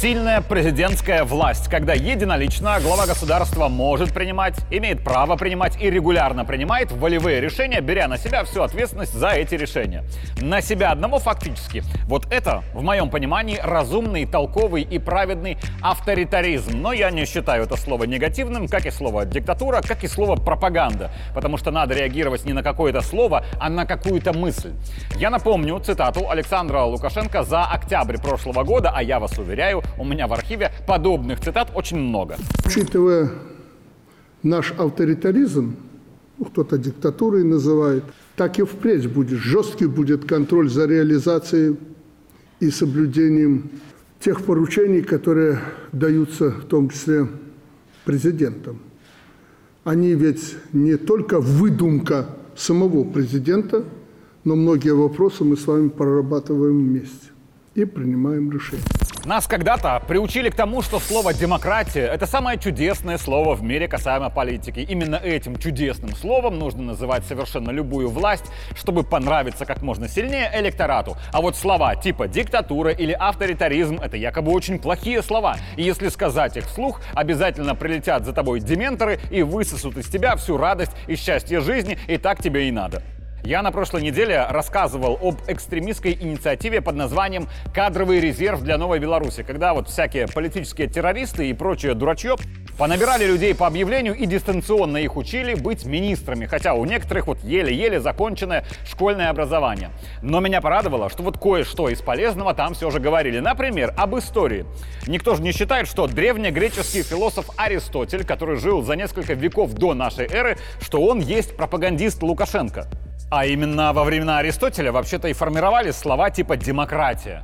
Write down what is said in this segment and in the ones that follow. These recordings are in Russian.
сильная президентская власть, когда единолично глава государства может принимать, имеет право принимать и регулярно принимает волевые решения, беря на себя всю ответственность за эти решения. На себя одного фактически. Вот это, в моем понимании, разумный, толковый и праведный авторитаризм. Но я не считаю это слово негативным, как и слово диктатура, как и слово пропаганда. Потому что надо реагировать не на какое-то слово, а на какую-то мысль. Я напомню цитату Александра Лукашенко за октябрь прошлого года, а я вас уверяю, у меня в архиве подобных цитат очень много. Учитывая наш авторитаризм, ну, кто-то диктатурой называет, так и впредь будет. Жесткий будет контроль за реализацией и соблюдением тех поручений, которые даются в том числе президентом. Они ведь не только выдумка самого президента, но многие вопросы мы с вами прорабатываем вместе и принимаем решения. Нас когда-то приучили к тому, что слово «демократия» — это самое чудесное слово в мире касаемо политики. Именно этим чудесным словом нужно называть совершенно любую власть, чтобы понравиться как можно сильнее электорату. А вот слова типа «диктатура» или «авторитаризм» — это якобы очень плохие слова. И если сказать их вслух, обязательно прилетят за тобой дементоры и высосут из тебя всю радость и счастье жизни, и так тебе и надо. Я на прошлой неделе рассказывал об экстремистской инициативе под названием «Кадровый резерв для Новой Беларуси», когда вот всякие политические террористы и прочее дурачье понабирали людей по объявлению и дистанционно их учили быть министрами, хотя у некоторых вот еле-еле законченное школьное образование. Но меня порадовало, что вот кое-что из полезного там все же говорили. Например, об истории. Никто же не считает, что древнегреческий философ Аристотель, который жил за несколько веков до нашей эры, что он есть пропагандист Лукашенко. А именно во времена Аристотеля вообще-то и формировались слова типа «демократия».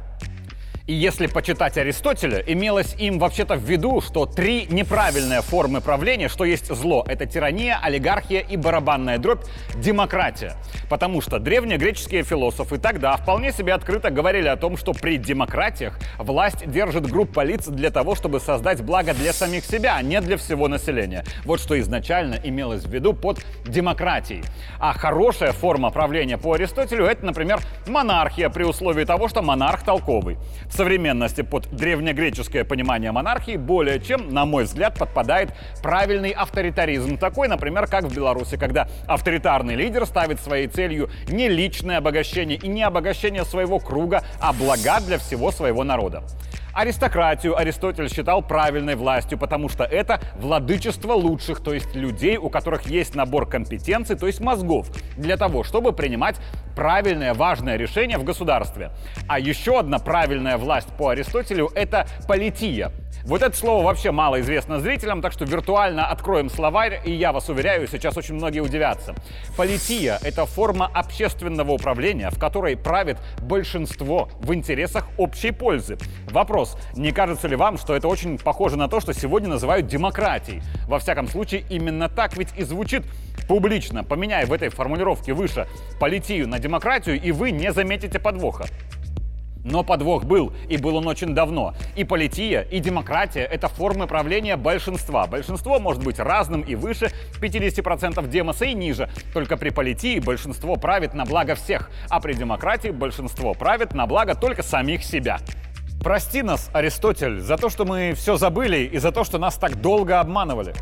И если почитать Аристотеля, имелось им вообще-то в виду, что три неправильные формы правления, что есть зло, это тирания, олигархия и барабанная дробь, демократия. Потому что древнегреческие философы тогда вполне себе открыто говорили о том, что при демократиях власть держит группа лиц для того, чтобы создать благо для самих себя, а не для всего населения. Вот что изначально имелось в виду под демократией. А хорошая форма правления по Аристотелю это, например, монархия при условии того, что монарх толковый современности под древнегреческое понимание монархии более чем, на мой взгляд, подпадает правильный авторитаризм. Такой, например, как в Беларуси, когда авторитарный лидер ставит своей целью не личное обогащение и не обогащение своего круга, а блага для всего своего народа. Аристократию Аристотель считал правильной властью, потому что это владычество лучших, то есть людей, у которых есть набор компетенций, то есть мозгов, для того, чтобы принимать правильное, важное решение в государстве. А еще одна правильная власть по Аристотелю — это полития — вот это слово вообще мало известно зрителям, так что виртуально откроем словарь, и я вас уверяю, сейчас очень многие удивятся. Полития — это форма общественного управления, в которой правит большинство в интересах общей пользы. Вопрос, не кажется ли вам, что это очень похоже на то, что сегодня называют демократией? Во всяком случае, именно так ведь и звучит публично. Поменяя в этой формулировке выше политию на демократию, и вы не заметите подвоха. Но подвох был, и был он очень давно. И полития, и демократия — это формы правления большинства. Большинство может быть разным и выше 50% демоса и ниже. Только при политии большинство правит на благо всех, а при демократии большинство правит на благо только самих себя. Прости нас, Аристотель, за то, что мы все забыли и за то, что нас так долго обманывали.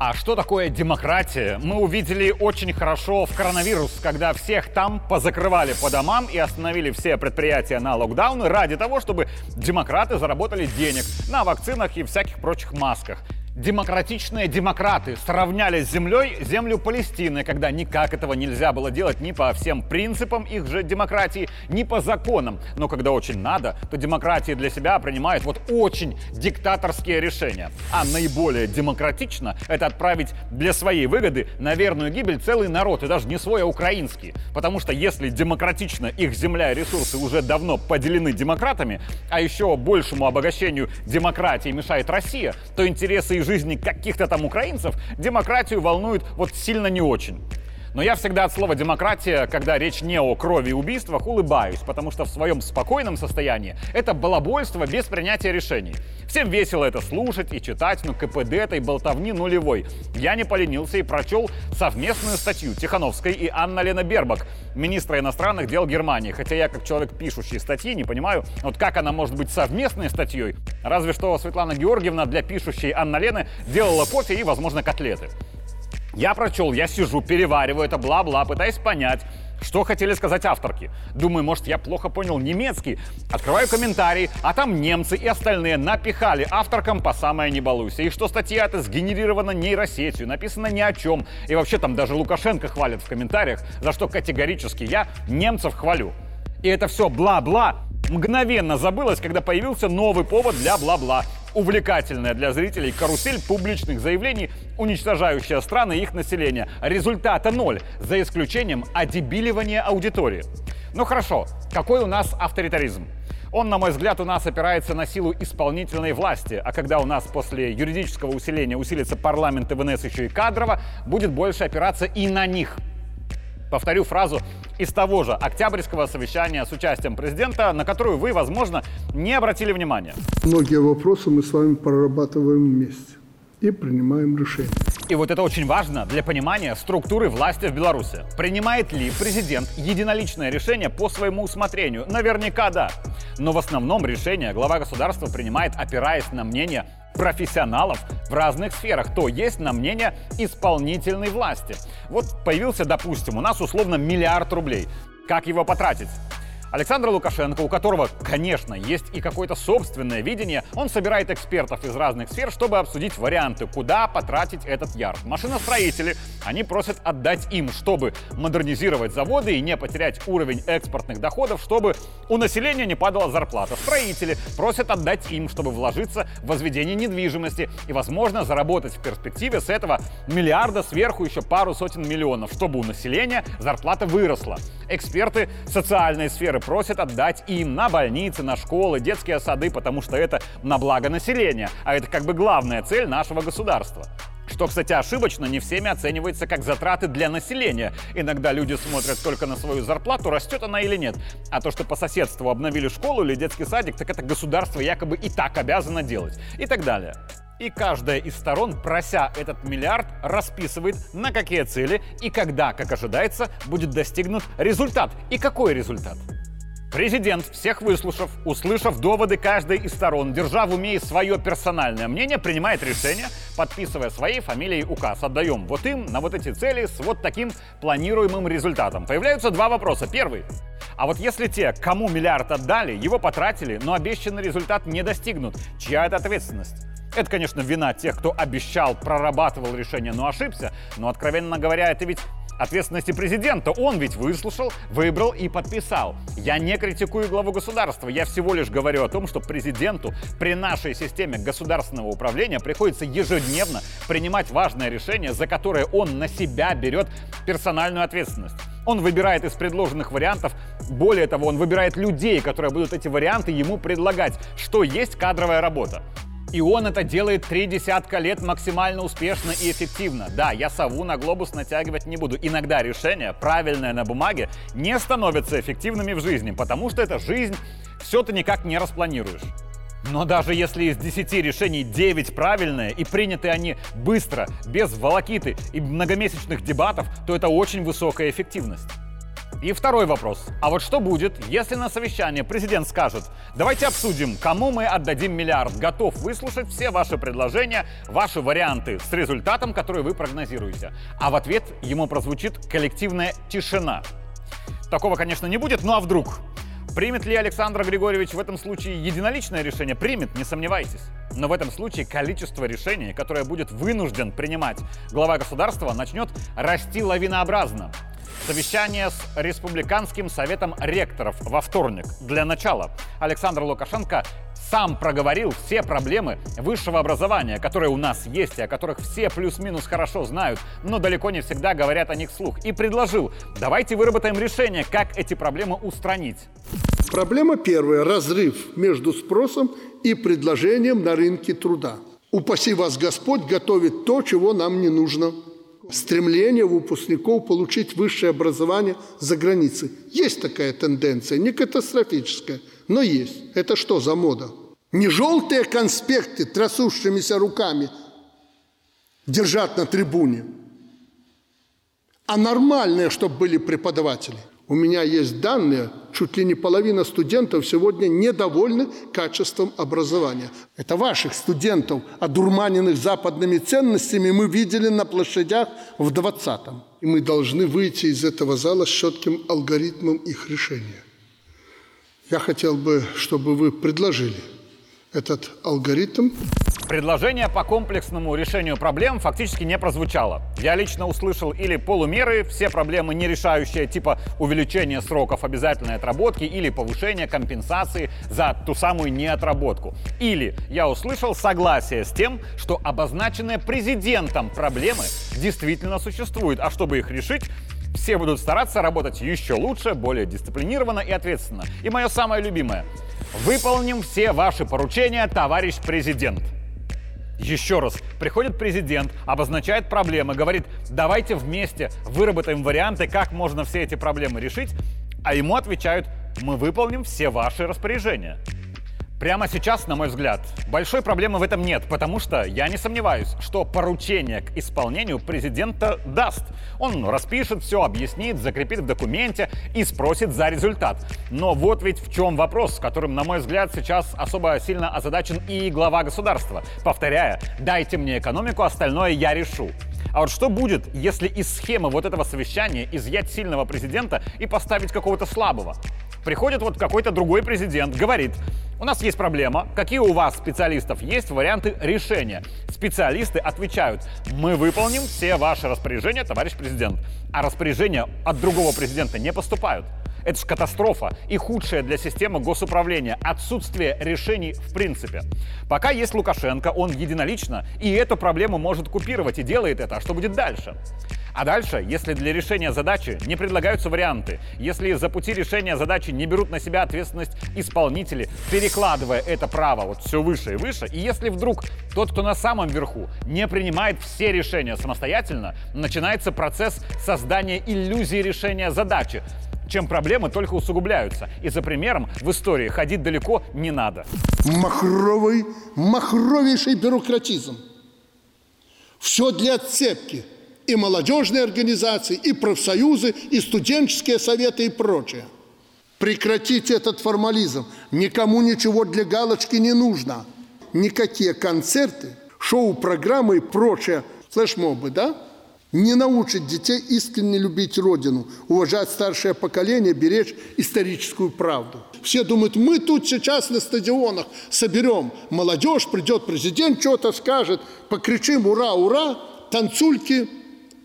А что такое демократия, мы увидели очень хорошо в коронавирус, когда всех там позакрывали по домам и остановили все предприятия на локдауны ради того, чтобы демократы заработали денег на вакцинах и всяких прочих масках демократичные демократы сравняли с землей землю Палестины, когда никак этого нельзя было делать ни по всем принципам их же демократии, ни по законам. Но когда очень надо, то демократии для себя принимают вот очень диктаторские решения. А наиболее демократично это отправить для своей выгоды на верную гибель целый народ, и даже не свой, а украинский. Потому что если демократично их земля и ресурсы уже давно поделены демократами, а еще большему обогащению демократии мешает Россия, то интересы и жизни каких-то там украинцев демократию волнует вот сильно не очень. Но я всегда от слова «демократия», когда речь не о крови и убийствах, улыбаюсь, потому что в своем спокойном состоянии это балабольство без принятия решений. Всем весело это слушать и читать, но КПД этой болтовни нулевой. Я не поленился и прочел совместную статью Тихановской и Анна Лена Бербак, министра иностранных дел Германии. Хотя я, как человек, пишущий статьи, не понимаю, вот как она может быть совместной статьей. Разве что Светлана Георгиевна для пишущей Анна Лены делала кофе и, возможно, котлеты. Я прочел, я сижу, перевариваю это бла-бла, пытаясь понять, что хотели сказать авторки. Думаю, может, я плохо понял немецкий. Открываю комментарии, а там немцы и остальные напихали авторкам по самое не балуйся. И что статья эта сгенерирована нейросетью, написана ни о чем. И вообще там даже Лукашенко хвалят в комментариях, за что категорически я немцев хвалю. И это все бла-бла мгновенно забылось, когда появился новый повод для бла-бла увлекательная для зрителей карусель публичных заявлений, уничтожающая страны и их население. Результата ноль, за исключением одебиливания аудитории. Ну хорошо, какой у нас авторитаризм? Он, на мой взгляд, у нас опирается на силу исполнительной власти, а когда у нас после юридического усиления усилится парламент и ВНС еще и кадрово, будет больше опираться и на них. Повторю фразу из того же октябрьского совещания с участием президента, на которую вы, возможно, не обратили внимания. Многие вопросы мы с вами прорабатываем вместе и принимаем решения. И вот это очень важно для понимания структуры власти в Беларуси. Принимает ли президент единоличное решение по своему усмотрению? Наверняка да. Но в основном решение глава государства принимает, опираясь на мнение профессионалов в разных сферах, то есть на мнение исполнительной власти. Вот появился, допустим, у нас условно миллиард рублей. Как его потратить? Александр Лукашенко, у которого, конечно, есть и какое-то собственное видение, он собирает экспертов из разных сфер, чтобы обсудить варианты, куда потратить этот ярд. Машиностроители, они просят отдать им, чтобы модернизировать заводы и не потерять уровень экспортных доходов, чтобы у населения не падала зарплата. Строители просят отдать им, чтобы вложиться в возведение недвижимости и, возможно, заработать в перспективе с этого миллиарда сверху еще пару сотен миллионов, чтобы у населения зарплата выросла. Эксперты социальной сферы которые просят отдать им на больницы, на школы, детские сады, потому что это на благо населения, а это как бы главная цель нашего государства. Что, кстати, ошибочно, не всеми оценивается как затраты для населения. Иногда люди смотрят только на свою зарплату, растет она или нет. А то, что по соседству обновили школу или детский садик, так это государство якобы и так обязано делать. И так далее. И каждая из сторон, прося этот миллиард, расписывает, на какие цели и когда, как ожидается, будет достигнут результат. И какой результат? Президент, всех выслушав, услышав доводы каждой из сторон, держа в уме свое персональное мнение, принимает решение, подписывая своей фамилией указ. Отдаем вот им на вот эти цели с вот таким планируемым результатом. Появляются два вопроса. Первый. А вот если те, кому миллиард отдали, его потратили, но обещанный результат не достигнут, чья это ответственность? Это, конечно, вина тех, кто обещал, прорабатывал решение, но ошибся. Но, откровенно говоря, это ведь ответственности президента. Он ведь выслушал, выбрал и подписал. Я не критикую главу государства, я всего лишь говорю о том, что президенту при нашей системе государственного управления приходится ежедневно принимать важное решение, за которое он на себя берет персональную ответственность. Он выбирает из предложенных вариантов, более того, он выбирает людей, которые будут эти варианты ему предлагать, что есть кадровая работа. И он это делает три десятка лет максимально успешно и эффективно. Да, я сову на глобус натягивать не буду. Иногда решения, правильные на бумаге, не становятся эффективными в жизни, потому что это жизнь, все ты никак не распланируешь. Но даже если из 10 решений 9 правильные и приняты они быстро, без волокиты и многомесячных дебатов, то это очень высокая эффективность. И второй вопрос. А вот что будет, если на совещании президент скажет, давайте обсудим, кому мы отдадим миллиард, готов выслушать все ваши предложения, ваши варианты с результатом, который вы прогнозируете. А в ответ ему прозвучит коллективная тишина. Такого, конечно, не будет, ну а вдруг? Примет ли Александр Григорьевич в этом случае единоличное решение? Примет, не сомневайтесь. Но в этом случае количество решений, которое будет вынужден принимать глава государства, начнет расти лавинообразно. Совещание с Республиканским советом ректоров во вторник. Для начала Александр Лукашенко сам проговорил все проблемы высшего образования, которые у нас есть и о которых все плюс-минус хорошо знают, но далеко не всегда говорят о них вслух. И предложил, давайте выработаем решение, как эти проблемы устранить. Проблема первая – разрыв между спросом и предложением на рынке труда. Упаси вас Господь готовит то, чего нам не нужно. Стремление выпускников получить высшее образование за границей. Есть такая тенденция, не катастрофическая, но есть. Это что за мода? Не желтые конспекты трясущимися руками держать на трибуне, а нормальные, чтобы были преподаватели. У меня есть данные, чуть ли не половина студентов сегодня недовольны качеством образования. Это ваших студентов, одурманенных западными ценностями, мы видели на площадях в 20-м. И мы должны выйти из этого зала с четким алгоритмом их решения. Я хотел бы, чтобы вы предложили этот алгоритм Предложение по комплексному решению проблем фактически не прозвучало. Я лично услышал или полумеры, все проблемы не решающие, типа увеличения сроков обязательной отработки или повышения компенсации за ту самую неотработку. Или я услышал согласие с тем, что обозначенные президентом проблемы действительно существуют, а чтобы их решить, все будут стараться работать еще лучше, более дисциплинированно и ответственно. И мое самое любимое. Выполним все ваши поручения, товарищ президент. Еще раз, приходит президент, обозначает проблемы, говорит, давайте вместе выработаем варианты, как можно все эти проблемы решить, а ему отвечают, мы выполним все ваши распоряжения. Прямо сейчас, на мой взгляд, большой проблемы в этом нет, потому что я не сомневаюсь, что поручение к исполнению президента даст. Он распишет все, объяснит, закрепит в документе и спросит за результат. Но вот ведь в чем вопрос, с которым, на мой взгляд, сейчас особо сильно озадачен и глава государства. Повторяя, дайте мне экономику, остальное я решу. А вот что будет, если из схемы вот этого совещания изъять сильного президента и поставить какого-то слабого? Приходит вот какой-то другой президент, говорит, у нас есть проблема, какие у вас специалистов есть варианты решения. Специалисты отвечают, мы выполним все ваши распоряжения, товарищ президент. А распоряжения от другого президента не поступают. Это же катастрофа и худшая для системы госуправления. Отсутствие решений в принципе. Пока есть Лукашенко, он единолично и эту проблему может купировать и делает это. А что будет дальше? А дальше, если для решения задачи не предлагаются варианты, если за пути решения задачи не берут на себя ответственность исполнители, перекладывая это право вот все выше и выше, и если вдруг тот, кто на самом верху, не принимает все решения самостоятельно, начинается процесс создания иллюзии решения задачи, чем проблемы только усугубляются. И за примером в истории ходить далеко не надо. Махровый, махровейший бюрократизм. Все для отцепки – и молодежные организации, и профсоюзы, и студенческие советы и прочее. Прекратите этот формализм. Никому ничего для галочки не нужно. Никакие концерты, шоу-программы и прочее флешмобы, да? Не научат детей искренне любить Родину, уважать старшее поколение, беречь историческую правду. Все думают, мы тут сейчас на стадионах соберем молодежь, придет президент, что-то скажет, покричим «Ура, ура!», танцульки –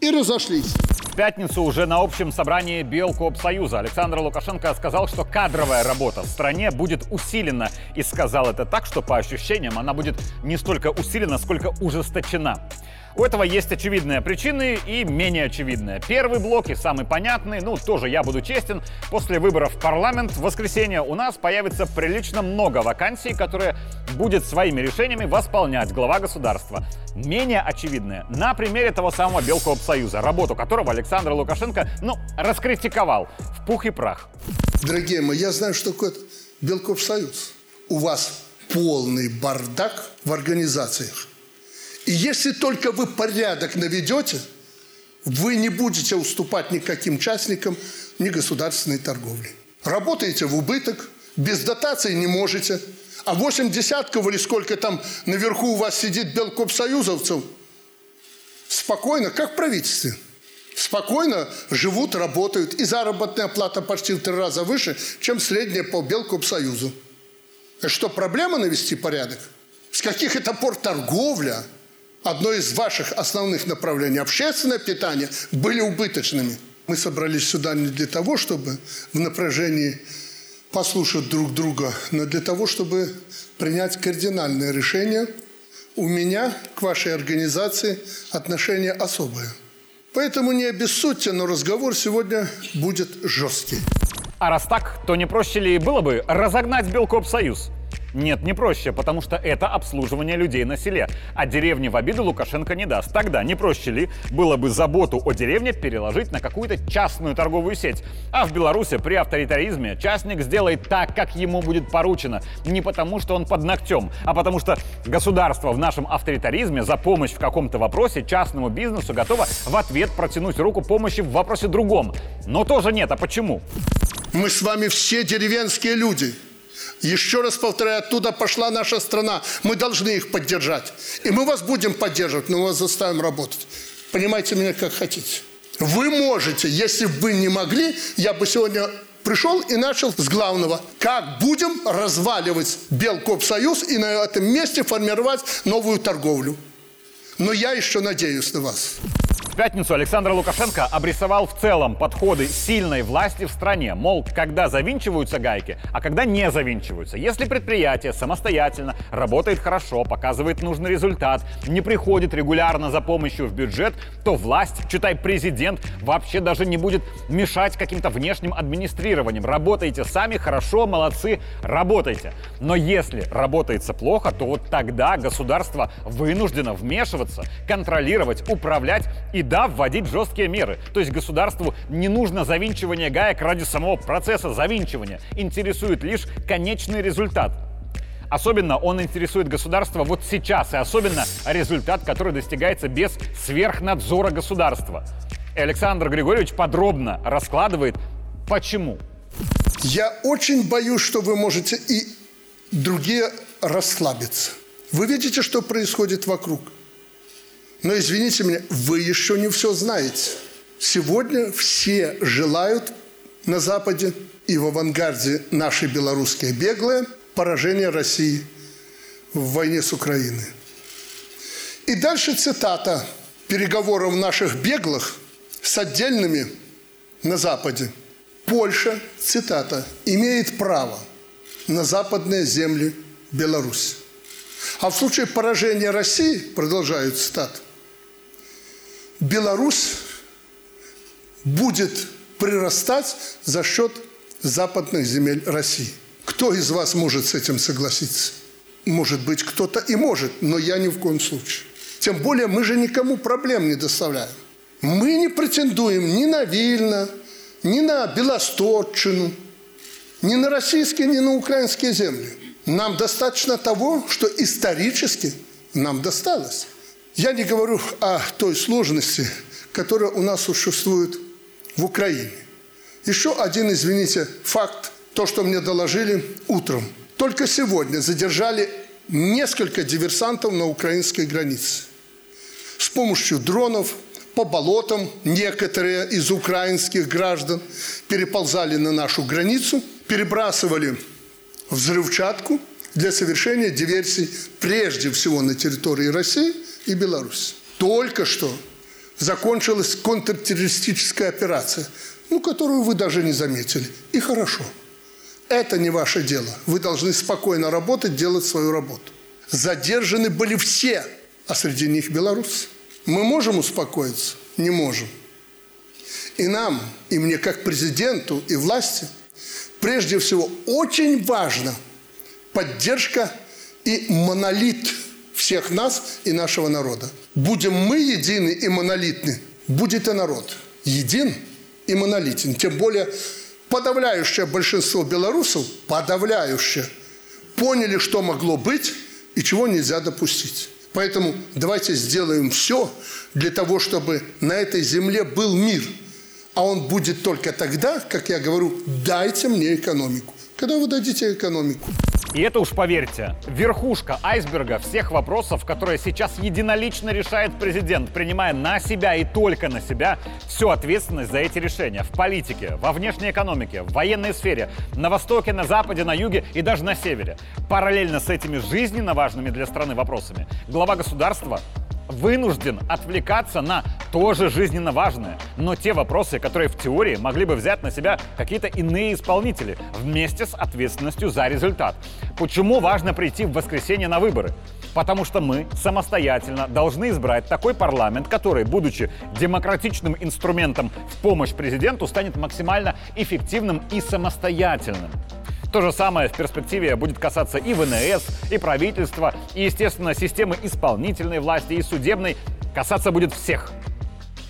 и разошлись. В пятницу уже на общем собрании Белкоопсоюза Александр Лукашенко сказал, что кадровая работа в стране будет усилена. И сказал это так, что по ощущениям она будет не столько усилена, сколько ужесточена. У этого есть очевидные причины и менее очевидные. Первый блок и самый понятный, ну тоже я буду честен, после выборов в парламент в воскресенье у нас появится прилично много вакансий, которые будет своими решениями восполнять глава государства. Менее очевидные на примере того самого Белкоопсоюза, работу которого Александр Лукашенко, ну, раскритиковал в пух и прах. Дорогие мои, я знаю, что такое Белкоопсоюз. У вас полный бардак в организациях. И если только вы порядок наведете, вы не будете уступать никаким частникам ни государственной торговли. Работаете в убыток, без дотации не можете. А восемь десятков или сколько там наверху у вас сидит белкопсоюзовцев, спокойно, как в правительстве, спокойно живут, работают. И заработная плата почти в три раза выше, чем средняя по Белкопсоюзу. Что, проблема навести порядок? С каких это пор торговля – одно из ваших основных направлений, общественное питание, были убыточными. Мы собрались сюда не для того, чтобы в напряжении послушать друг друга, но для того, чтобы принять кардинальное решение. У меня к вашей организации отношение особое. Поэтому не обессудьте, но разговор сегодня будет жесткий. А раз так, то не проще ли было бы разогнать Белкоп Союз? Нет, не проще, потому что это обслуживание людей на селе. А деревни в обиду Лукашенко не даст. Тогда не проще ли было бы заботу о деревне переложить на какую-то частную торговую сеть? А в Беларуси при авторитаризме частник сделает так, как ему будет поручено. Не потому, что он под ногтем, а потому что государство в нашем авторитаризме за помощь в каком-то вопросе частному бизнесу готово в ответ протянуть руку помощи в вопросе другом. Но тоже нет. А почему? Мы с вами все деревенские люди. Еще раз повторяю, оттуда пошла наша страна. Мы должны их поддержать. И мы вас будем поддерживать, но мы вас заставим работать. Понимаете меня как хотите. Вы можете, если бы вы не могли, я бы сегодня пришел и начал с главного. Как будем разваливать Белкопсоюз и на этом месте формировать новую торговлю. Но я еще надеюсь на вас. В пятницу Александр Лукашенко обрисовал в целом подходы сильной власти в стране. Мол, когда завинчиваются гайки, а когда не завинчиваются. Если предприятие самостоятельно работает хорошо, показывает нужный результат, не приходит регулярно за помощью в бюджет, то власть, читай президент, вообще даже не будет мешать каким-то внешним администрированием. Работайте сами, хорошо, молодцы, работайте. Но если работается плохо, то вот тогда государство вынуждено вмешиваться, контролировать, управлять и да, вводить жесткие меры. То есть государству не нужно завинчивание гаек ради самого процесса завинчивания. Интересует лишь конечный результат. Особенно он интересует государство вот сейчас, и особенно результат, который достигается без сверхнадзора государства. И Александр Григорьевич подробно раскладывает, почему. Я очень боюсь, что вы можете и другие расслабиться. Вы видите, что происходит вокруг – но извините меня, вы еще не все знаете. Сегодня все желают на Западе и в авангарде наши белорусские беглые поражения России в войне с Украиной. И дальше цитата переговоров наших беглых с отдельными на Западе. Польша, цитата, имеет право на западные земли Беларуси. А в случае поражения России, продолжают цитат, Беларусь будет прирастать за счет западных земель России. Кто из вас может с этим согласиться? Может быть, кто-то и может, но я ни в коем случае. Тем более мы же никому проблем не доставляем. Мы не претендуем ни на Вильно, ни на Белосточину, ни на российские, ни на украинские земли. Нам достаточно того, что исторически нам досталось. Я не говорю о той сложности, которая у нас существует в Украине. Еще один, извините, факт, то, что мне доложили утром. Только сегодня задержали несколько диверсантов на украинской границе. С помощью дронов по болотам некоторые из украинских граждан переползали на нашу границу, перебрасывали взрывчатку для совершения диверсий прежде всего на территории России – и Беларусь. Только что закончилась контртеррористическая операция, ну, которую вы даже не заметили. И хорошо. Это не ваше дело. Вы должны спокойно работать, делать свою работу. Задержаны были все, а среди них белорусы. Мы можем успокоиться? Не можем. И нам, и мне как президенту, и власти, прежде всего, очень важна поддержка и монолит – всех нас и нашего народа. Будем мы едины и монолитны, будет и народ един и монолитен. Тем более подавляющее большинство белорусов, подавляющее, поняли, что могло быть и чего нельзя допустить. Поэтому давайте сделаем все для того, чтобы на этой земле был мир. А он будет только тогда, как я говорю, дайте мне экономику. Когда вы дадите экономику? И это уж поверьте, верхушка айсберга всех вопросов, которые сейчас единолично решает президент, принимая на себя и только на себя всю ответственность за эти решения в политике, во внешней экономике, в военной сфере, на востоке, на западе, на юге и даже на севере. Параллельно с этими жизненно важными для страны вопросами глава государства вынужден отвлекаться на тоже жизненно важное, но те вопросы, которые в теории могли бы взять на себя какие-то иные исполнители вместе с ответственностью за результат. Почему важно прийти в воскресенье на выборы? Потому что мы самостоятельно должны избрать такой парламент, который, будучи демократичным инструментом в помощь президенту, станет максимально эффективным и самостоятельным. То же самое в перспективе будет касаться и ВНС, и правительства, и, естественно, системы исполнительной власти, и судебной. Касаться будет всех.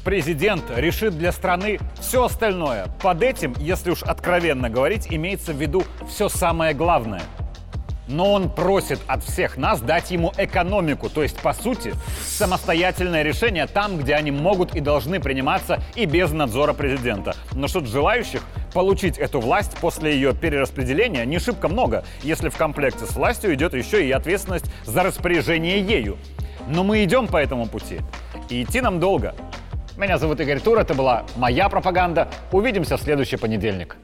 Президент решит для страны все остальное. Под этим, если уж откровенно говорить, имеется в виду все самое главное – но он просит от всех нас дать ему экономику, то есть, по сути, самостоятельное решение там, где они могут и должны приниматься и без надзора президента. Но что желающих получить эту власть после ее перераспределения не шибко много, если в комплекте с властью идет еще и ответственность за распоряжение ею. Но мы идем по этому пути. И идти нам долго. Меня зовут Игорь Тур, это была моя пропаганда. Увидимся в следующий понедельник.